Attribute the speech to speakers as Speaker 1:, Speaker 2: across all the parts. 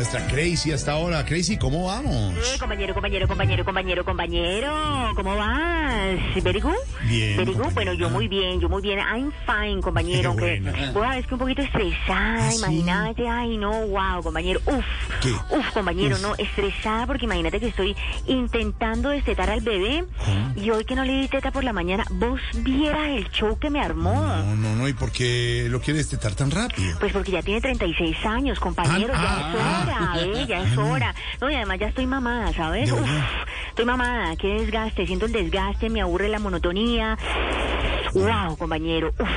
Speaker 1: nuestra Crazy hasta ahora. Crazy, ¿cómo vamos?
Speaker 2: Eh, compañero, compañero, compañero, compañero, compañero. ¿Cómo vas? ¿Very good?
Speaker 1: Bien,
Speaker 2: ¿Very good? Bueno, yo muy bien, yo muy bien. I'm fine, compañero.
Speaker 1: Qué
Speaker 2: Aunque
Speaker 1: bueno.
Speaker 2: sabés que un poquito estresada,
Speaker 1: ¿Ah, sí?
Speaker 2: imagínate. Ay, no, wow, compañero. Uf,
Speaker 1: ¿Qué?
Speaker 2: uf, compañero,
Speaker 1: Uf.
Speaker 2: no, estresada porque imagínate que estoy intentando destetar al bebé. Y hoy que no le di teta por la mañana, vos vieras el show que me armó.
Speaker 1: No, no, no. ¿Y por qué lo quiere destetar tan rápido?
Speaker 2: Pues porque ya tiene 36 años, compañero,
Speaker 1: Ah,
Speaker 2: ya
Speaker 1: ah,
Speaker 2: es hora. Ya es hora. No, y además ya estoy mamada, ¿sabes?
Speaker 1: ¿De
Speaker 2: Uf, estoy mamada, qué desgaste, siento el desgaste, me aburre la monotonía. Wow, compañero, uf,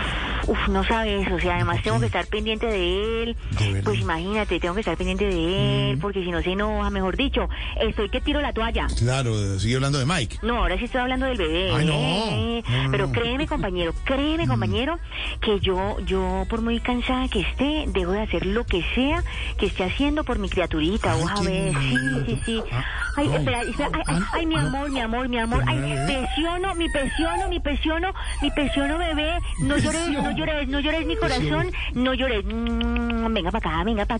Speaker 2: uf, no sabes, o sea, además tengo que estar pendiente de él. Pues imagínate, tengo que estar pendiente de él, porque si no se enoja, mejor dicho, estoy que tiro la toalla.
Speaker 1: Claro, sigue hablando de Mike.
Speaker 2: No, ahora sí estoy hablando del bebé.
Speaker 1: Ay, no.
Speaker 2: ¿eh?
Speaker 1: No, no,
Speaker 2: Pero créeme, compañero, créeme, compañero, que yo, yo, por muy cansada que esté, dejo de hacer lo que sea que esté haciendo por mi criaturita.
Speaker 1: Ay, qué
Speaker 2: ver, sí, sí, sí.
Speaker 1: Ah,
Speaker 2: Ay,
Speaker 1: no.
Speaker 2: espera, espera, ay, ay, ay, mi
Speaker 1: Ah,
Speaker 2: amor, mi amor, mi amor. Ay, presiono, mi presiono, mi presiono, mi presiono, bebé. No llores, no llores, no llores, mi corazón, no llores. Mm, Venga para acá, venga para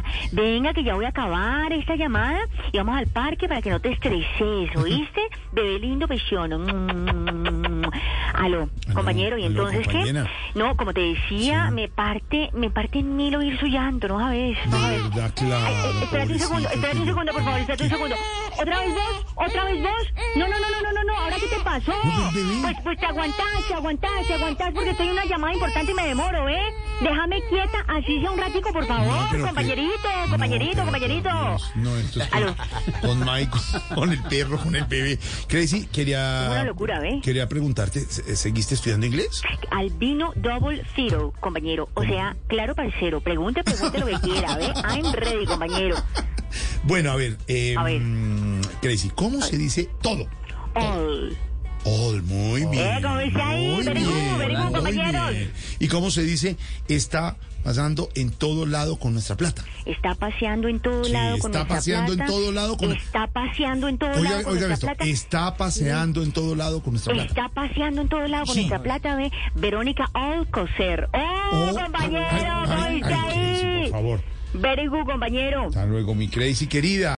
Speaker 2: acá. Venga, que ya voy a acabar esta llamada y vamos al parque para que no te estreses, ¿oíste? Bebé lindo, presiono. Mm. Aló, compañero, ¿y entonces qué? No, como te decía, me parte, me parte en mil oír su llanto, ¿no sabes? No
Speaker 1: claro.
Speaker 2: Eh, espérate un segundo, espérate un segundo, por favor, espérate un segundo. ¿Otra vez vos? ¿Otra vez vos? No, pasó?
Speaker 1: Pues.
Speaker 2: Pues, te aguantás, te aguantás, te aguantás porque estoy en una llamada importante y me demoro, ¿eh? Déjame quieta, así sea un ratico, por favor,
Speaker 1: No, pero que-
Speaker 2: compañerito,
Speaker 1: No,
Speaker 2: compañerito, compañerito.
Speaker 1: No, esto es con, con Mike, con el perro, con el bebé. Crazy, quería...
Speaker 2: Una locura, ¿ve?
Speaker 1: Quería preguntarte, ¿se- ¿seguiste estudiando inglés?
Speaker 2: Albino Double Zero, compañero. O sea, claro, parcero, pregunte, pregunte lo que quiera, ¿ve? I'm ready, compañero.
Speaker 1: Bueno, a ver, eh,
Speaker 2: A ver.
Speaker 1: Crazy, ¿cómo se dice todo?
Speaker 2: All.
Speaker 1: All, muy bien.
Speaker 2: ¿cómo dice ahí?
Speaker 1: muy
Speaker 2: Very
Speaker 1: bien,
Speaker 2: very good,
Speaker 1: muy bien. ¿Y cómo se dice está pasando en todo lado con nuestra plata?
Speaker 2: Está paseando en todo
Speaker 1: Sí,
Speaker 2: lado con
Speaker 1: está
Speaker 2: nuestra
Speaker 1: paseando en
Speaker 2: plata.
Speaker 1: todo lado con-
Speaker 2: Está paseando en todo
Speaker 1: Oiga,
Speaker 2: lado con
Speaker 1: oiga
Speaker 2: nuestra
Speaker 1: esto,
Speaker 2: plata.
Speaker 1: está paseando en todo lado con nuestra plata.
Speaker 2: Está paseando en todo lado con
Speaker 1: Sí.
Speaker 2: nuestra plata, ve. Verónica Alcocer. ¡Oh,
Speaker 1: Oh,
Speaker 2: compañero!
Speaker 1: ay,
Speaker 2: ¿Cómo
Speaker 1: ay,
Speaker 2: está
Speaker 1: Crazy, por favor.
Speaker 2: Very good, compañero.
Speaker 1: Hasta luego, mi Crazy querida.